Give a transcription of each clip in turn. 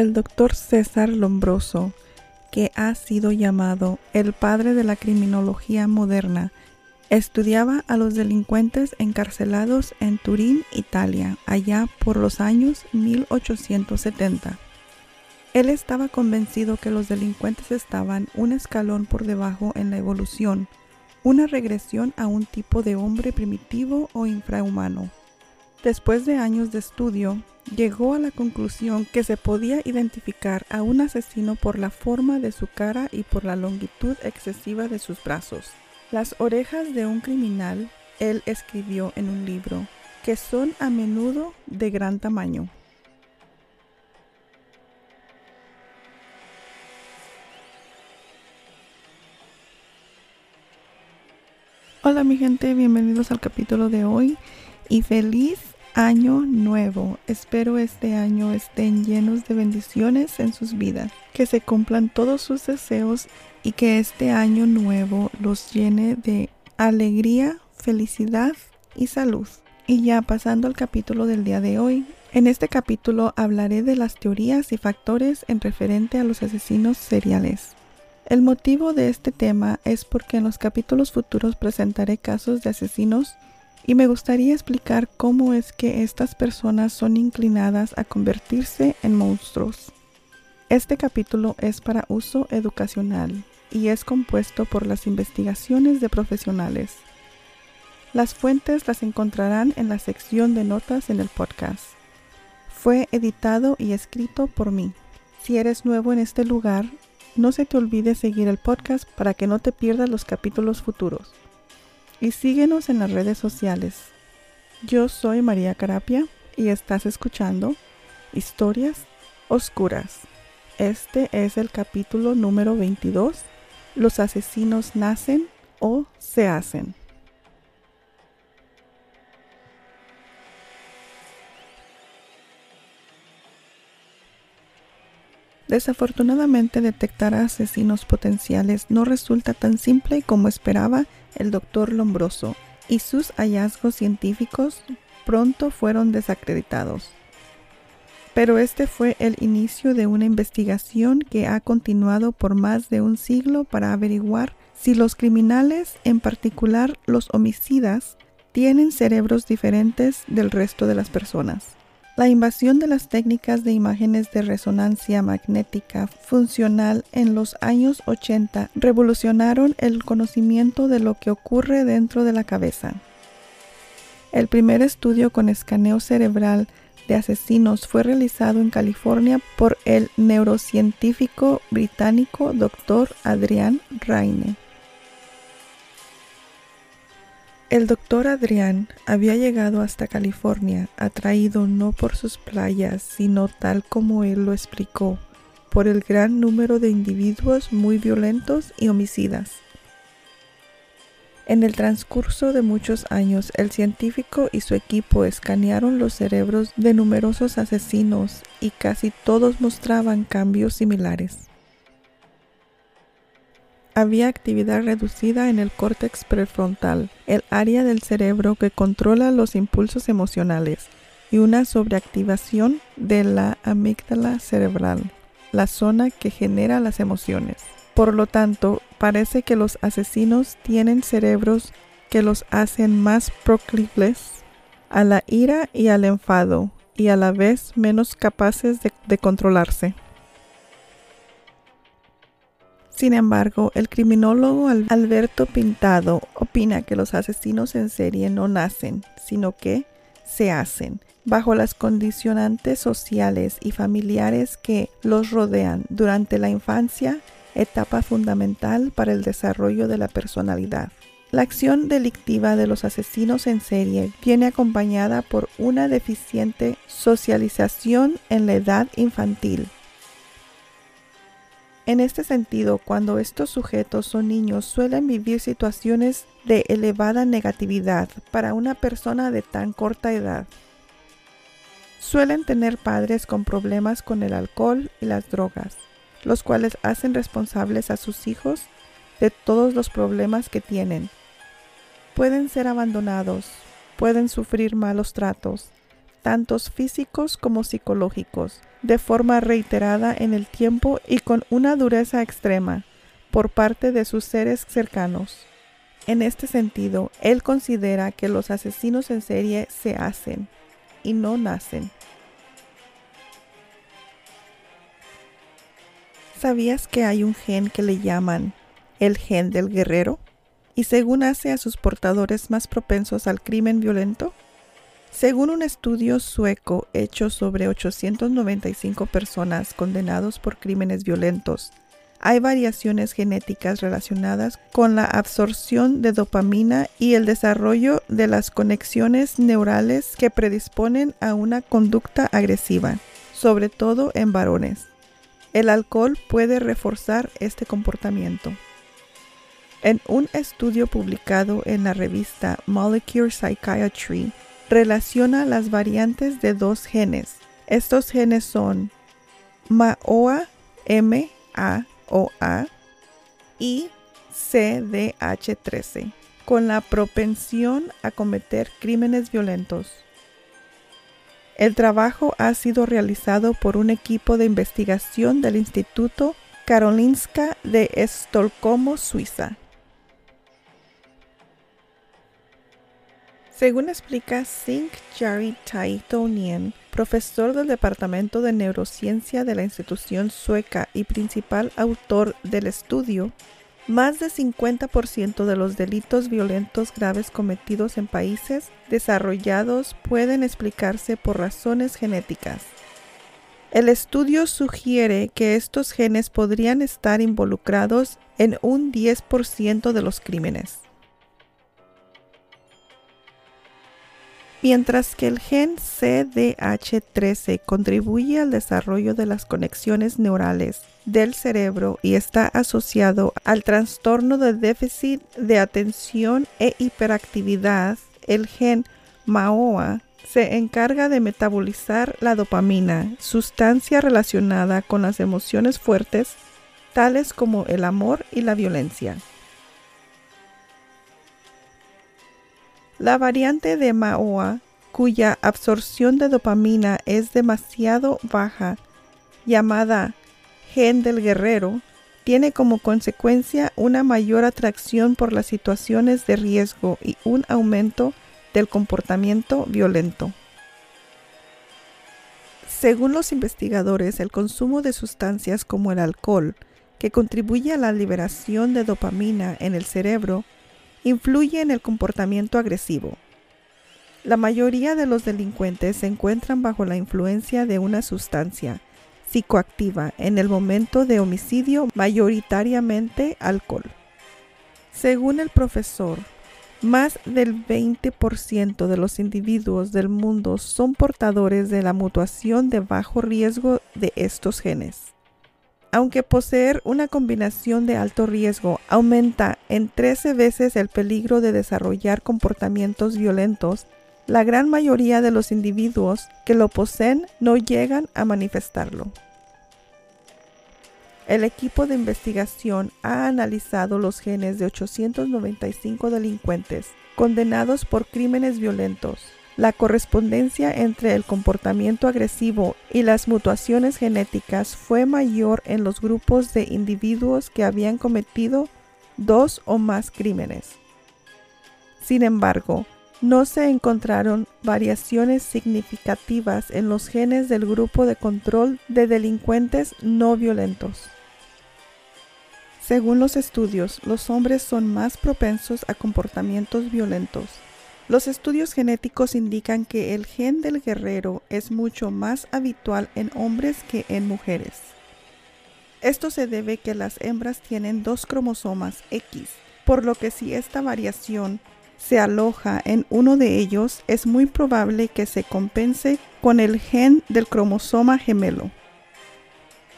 El doctor César Lombroso, que ha sido llamado el padre de la criminología moderna, estudiaba a los delincuentes encarcelados en Turín, Italia, allá por los años 1870. Él estaba convencido que los delincuentes estaban un escalón por debajo en la evolución, una regresión a un tipo de hombre primitivo o infrahumano. Después de años de estudio, llegó a la conclusión que se podía identificar a un asesino por la forma de su cara y por la longitud excesiva de sus brazos. Las orejas de un criminal, él escribió en un libro, que son a menudo de gran tamaño. Hola mi gente, bienvenidos al capítulo de hoy y feliz año nuevo. Espero este año estén llenos de bendiciones en sus vidas, que se cumplan todos sus deseos y que este año nuevo los llene de alegría, felicidad y salud. Y ya pasando al capítulo del día de hoy, en este capítulo hablaré de las teorías y factores en referente a los asesinos seriales. El motivo de este tema es porque en los capítulos futuros presentaré casos de asesinos y me gustaría explicar cómo es que estas personas son inclinadas a convertirse en monstruos. Este capítulo es para uso educacional y es compuesto por las investigaciones de profesionales. Las fuentes las encontrarán en la sección de notas en el podcast. Fue editado y escrito por mí. Si eres nuevo en este lugar, no se te olvide seguir el podcast para que no te pierdas los capítulos futuros. Y síguenos en las redes sociales. Yo soy María Carapia y estás escuchando Historias Oscuras. Este es el capítulo número 22. Los asesinos nacen o se hacen. Desafortunadamente detectar a asesinos potenciales no resulta tan simple como esperaba el doctor Lombroso, y sus hallazgos científicos pronto fueron desacreditados. Pero este fue el inicio de una investigación que ha continuado por más de un siglo para averiguar si los criminales, en particular los homicidas, tienen cerebros diferentes del resto de las personas. La invasión de las técnicas de imágenes de resonancia magnética funcional en los años 80 revolucionaron el conocimiento de lo que ocurre dentro de la cabeza. El primer estudio con escaneo cerebral de asesinos fue realizado en California por el neurocientífico británico Dr. Adrian Raine. El doctor Adrián había llegado hasta California, atraído no por sus playas, sino tal como él lo explicó, por el gran número de individuos muy violentos y homicidas. En el transcurso de muchos años, el científico y su equipo escanearon los cerebros de numerosos asesinos y casi todos mostraban cambios similares había actividad reducida en el córtex prefrontal, el área del cerebro que controla los impulsos emocionales, y una sobreactivación de la amígdala cerebral, la zona que genera las emociones. Por lo tanto, parece que los asesinos tienen cerebros que los hacen más proclives a la ira y al enfado, y a la vez menos capaces de, de controlarse. Sin embargo, el criminólogo Alberto Pintado opina que los asesinos en serie no nacen, sino que se hacen bajo las condicionantes sociales y familiares que los rodean durante la infancia, etapa fundamental para el desarrollo de la personalidad. La acción delictiva de los asesinos en serie viene acompañada por una deficiente socialización en la edad infantil, en este sentido, cuando estos sujetos son niños, suelen vivir situaciones de elevada negatividad para una persona de tan corta edad. Suelen tener padres con problemas con el alcohol y las drogas, los cuales hacen responsables a sus hijos de todos los problemas que tienen. Pueden ser abandonados, pueden sufrir malos tratos, tantos físicos como psicológicos, de forma reiterada en el tiempo y con una dureza extrema por parte de sus seres cercanos. En este sentido, él considera que los asesinos en serie se hacen y no nacen. ¿Sabías que hay un gen que le llaman el gen del guerrero? Y según hace a sus portadores más propensos al crimen violento? Según un estudio sueco hecho sobre 895 personas condenados por crímenes violentos, hay variaciones genéticas relacionadas con la absorción de dopamina y el desarrollo de las conexiones neurales que predisponen a una conducta agresiva, sobre todo en varones. El alcohol puede reforzar este comportamiento. En un estudio publicado en la revista Molecular Psychiatry, relaciona las variantes de dos genes. Estos genes son MAOA, M, A, O, A y CDH13, con la propensión a cometer crímenes violentos. El trabajo ha sido realizado por un equipo de investigación del Instituto Karolinska de Estocolmo, Suiza. Según explica Singh Jari Taitonien, profesor del Departamento de Neurociencia de la institución sueca y principal autor del estudio, más del 50% de los delitos violentos graves cometidos en países desarrollados pueden explicarse por razones genéticas. El estudio sugiere que estos genes podrían estar involucrados en un 10% de los crímenes. Mientras que el gen CDH13 contribuye al desarrollo de las conexiones neurales del cerebro y está asociado al trastorno de déficit de atención e hiperactividad, el gen MAOA se encarga de metabolizar la dopamina, sustancia relacionada con las emociones fuertes, tales como el amor y la violencia. La variante de MAOA, cuya absorción de dopamina es demasiado baja, llamada gen del guerrero, tiene como consecuencia una mayor atracción por las situaciones de riesgo y un aumento del comportamiento violento. Según los investigadores, el consumo de sustancias como el alcohol, que contribuye a la liberación de dopamina en el cerebro, influye en el comportamiento agresivo. La mayoría de los delincuentes se encuentran bajo la influencia de una sustancia psicoactiva en el momento de homicidio, mayoritariamente alcohol. Según el profesor, más del 20% de los individuos del mundo son portadores de la mutación de bajo riesgo de estos genes. Aunque poseer una combinación de alto riesgo aumenta en 13 veces el peligro de desarrollar comportamientos violentos, la gran mayoría de los individuos que lo poseen no llegan a manifestarlo. El equipo de investigación ha analizado los genes de 895 delincuentes condenados por crímenes violentos la correspondencia entre el comportamiento agresivo y las mutaciones genéticas fue mayor en los grupos de individuos que habían cometido dos o más crímenes. Sin embargo, no se encontraron variaciones significativas en los genes del grupo de control de delincuentes no violentos. Según los estudios, los hombres son más propensos a comportamientos violentos. Los estudios genéticos indican que el gen del guerrero es mucho más habitual en hombres que en mujeres. Esto se debe que las hembras tienen dos cromosomas X, por lo que si esta variación se aloja en uno de ellos, es muy probable que se compense con el gen del cromosoma gemelo.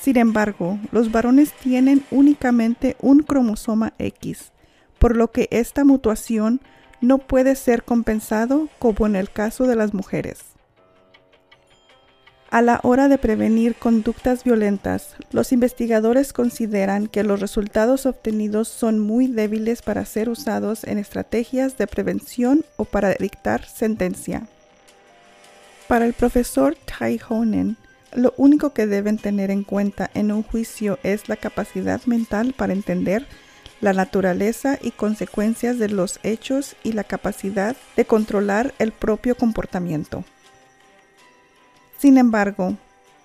Sin embargo, los varones tienen únicamente un cromosoma X, por lo que esta mutación no puede ser compensado como en el caso de las mujeres. A la hora de prevenir conductas violentas, los investigadores consideran que los resultados obtenidos son muy débiles para ser usados en estrategias de prevención o para dictar sentencia. Para el profesor Tai Honen, lo único que deben tener en cuenta en un juicio es la capacidad mental para entender la naturaleza y consecuencias de los hechos y la capacidad de controlar el propio comportamiento. Sin embargo,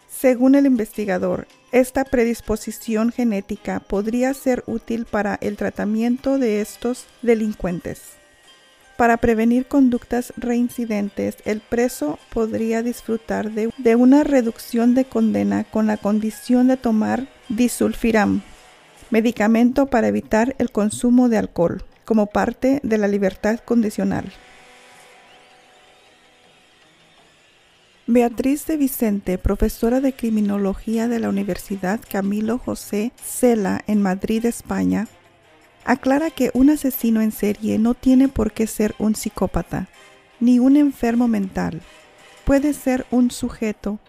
según el investigador, esta predisposición genética podría ser útil para el tratamiento de estos delincuentes. Para prevenir conductas reincidentes, el preso podría disfrutar de, una reducción de condena con la condición de tomar disulfiram, medicamento para evitar el consumo de alcohol, como parte de la libertad condicional. Beatriz de Vicente, profesora de criminología de la Universidad Camilo José Cela en Madrid, España, aclara que un asesino en serie no tiene por qué ser un psicópata, ni un enfermo mental. Puede ser un sujeto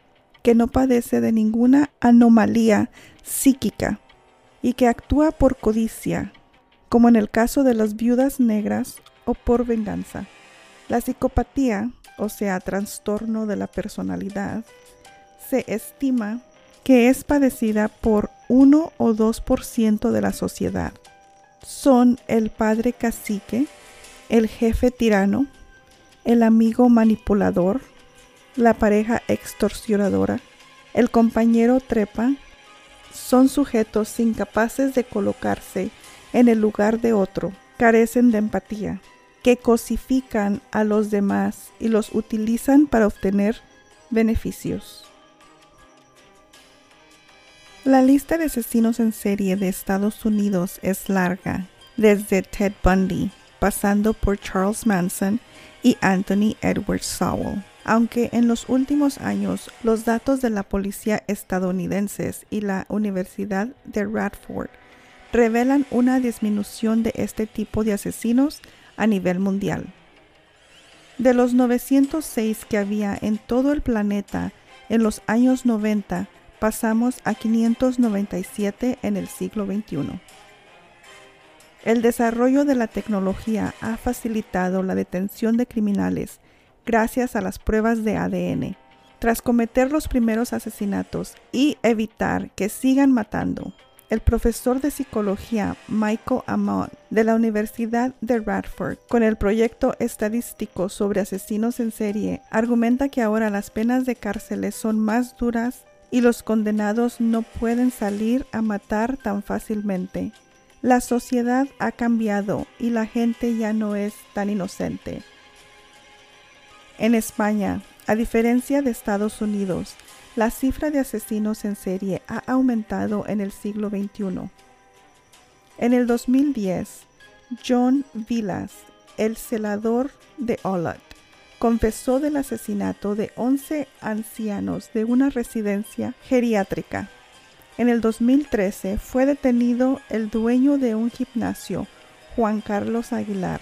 que no padece de ninguna anomalía psíquica y que actúa por codicia, como en el caso de las viudas negras o por venganza. La psicopatía o sea, trastorno de la personalidad, se estima que es padecida por 1 o 2% de la sociedad. Son el padre cacique, el jefe tirano, el amigo manipulador, la pareja extorsionadora, el compañero trepa, son sujetos incapaces de colocarse en el lugar de otro, carecen de empatía, que cosifican a los demás y los utilizan para obtener beneficios. La lista de asesinos en serie de Estados Unidos es larga, desde Ted Bundy, pasando por Charles Manson y Anthony Edward Sowell. Aunque en los últimos años los datos de la policía estadounidenses y la Universidad de Radford revelan una disminución de este tipo de asesinos a nivel mundial. De los 906 que había en todo el planeta en los años 90, pasamos a 597 en el siglo XXI. El desarrollo de la tecnología ha facilitado la detención de criminales gracias a las pruebas de ADN, tras cometer los primeros asesinatos y evitar que sigan matando el profesor de psicología Michael Amott de la Universidad de Radford, con el proyecto estadístico sobre asesinos en serie, argumenta que ahora las penas de cárceles son más duras y los condenados no pueden salir a matar tan fácilmente. La sociedad ha cambiado y la gente ya no es tan inocente. En España, a diferencia de Estados Unidos, la cifra de asesinos en serie ha aumentado en el siglo XXI. En el 2010, John Vilas, el celador de Olot, confesó del asesinato de 11 ancianos de una residencia geriátrica. En el 2013 fue detenido el dueño de un gimnasio, Juan Carlos Aguilar,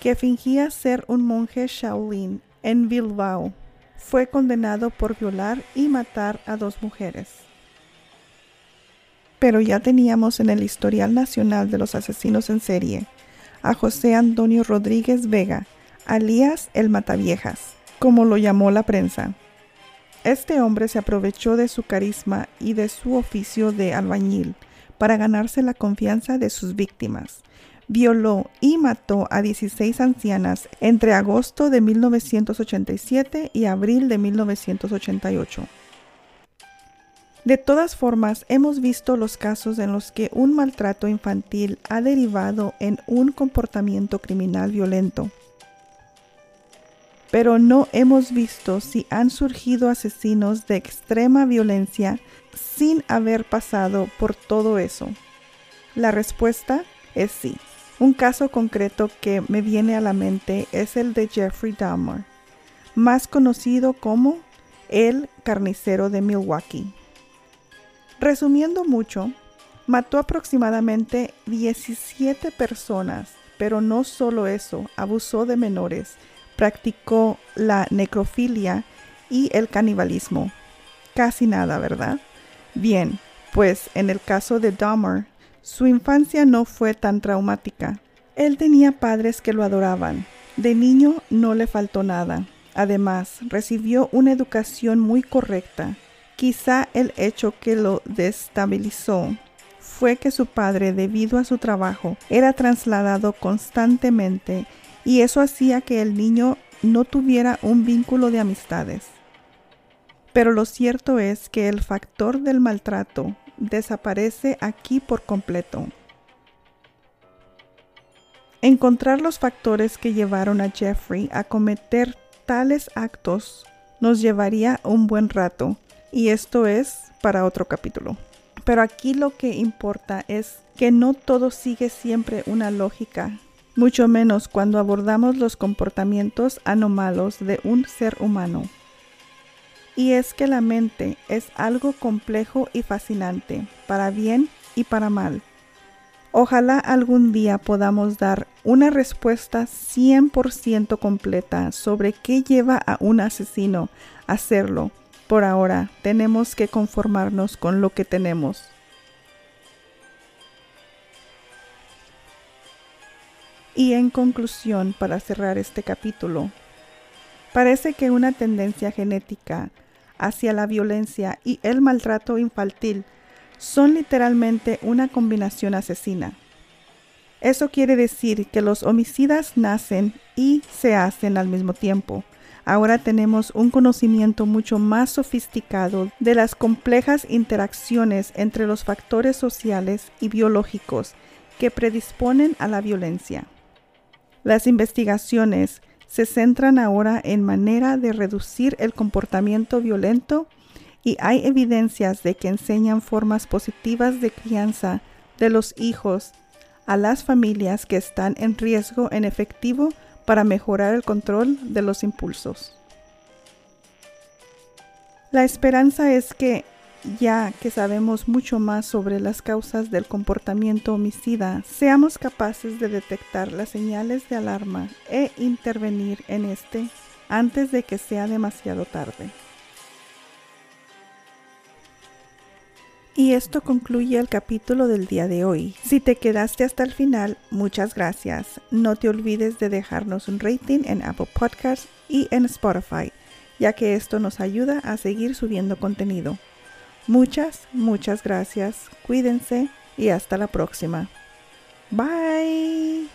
que fingía ser un monje Shaolin en Bilbao fue condenado por violar y matar a dos mujeres. Pero ya teníamos en el historial nacional de los asesinos en serie a José Antonio Rodríguez Vega, alias el Mataviejas, como lo llamó la prensa. Este hombre se aprovechó de su carisma y de su oficio de albañil para ganarse la confianza de sus víctimas, violó y mató a 16 ancianas entre agosto de 1987 y abril de 1988. De todas formas, hemos visto los casos en los que un maltrato infantil ha derivado en un comportamiento criminal violento. Pero no hemos visto si han surgido asesinos de extrema violencia sin haber pasado por todo eso. La respuesta es sí. Un caso concreto que me viene a la mente es el de Jeffrey Dahmer, más conocido como el carnicero de Milwaukee. Resumiendo mucho, mató aproximadamente 17 personas, pero no solo eso, abusó de menores, practicó la necrofilia y el canibalismo. Casi nada, ¿verdad? Bien, pues en el caso de Dahmer, su infancia no fue tan traumática. Él tenía padres que lo adoraban. De niño no le faltó nada. Además, recibió una educación muy correcta. Quizá el hecho que lo destabilizó fue que su padre, debido a su trabajo, era trasladado constantemente y eso hacía que el niño no tuviera un vínculo de amistades. Pero lo cierto es que el factor del maltrato desaparece aquí por completo. Encontrar los factores que llevaron a Jeffrey a cometer tales actos nos llevaría un buen rato, y esto es para otro capítulo. Pero aquí lo que importa es que no todo sigue siempre una lógica, mucho menos cuando abordamos los comportamientos anómalos de un ser humano. Y es que la mente es algo complejo y fascinante, para bien y para mal. Ojalá algún día podamos dar una respuesta 100% completa sobre qué lleva a un asesino a hacerlo. Por ahora tenemos que conformarnos con lo que tenemos. Y en conclusión, para cerrar este capítulo, parece que una tendencia genética hacia la violencia y el maltrato infantil son literalmente una combinación asesina. Eso quiere decir que los homicidas nacen y se hacen al mismo tiempo. Ahora tenemos un conocimiento mucho más sofisticado de las complejas interacciones entre los factores sociales y biológicos que predisponen a la violencia. Las investigaciones se centran ahora en manera de reducir el comportamiento violento y hay evidencias de que enseñan formas positivas de crianza de los hijos a las familias que están en riesgo en efectivo para mejorar el control de los impulsos. La esperanza es que, ya que sabemos mucho más sobre las causas del comportamiento homicida, seamos capaces de detectar las señales de alarma e intervenir en este antes de que sea demasiado tarde. Y esto concluye el capítulo del día de hoy. Si te quedaste hasta el final, muchas gracias. No te olvides de dejarnos un rating en Apple Podcasts y en Spotify, ya que esto nos ayuda a seguir subiendo contenido. Muchas, muchas gracias. Cuídense y hasta la próxima. Bye.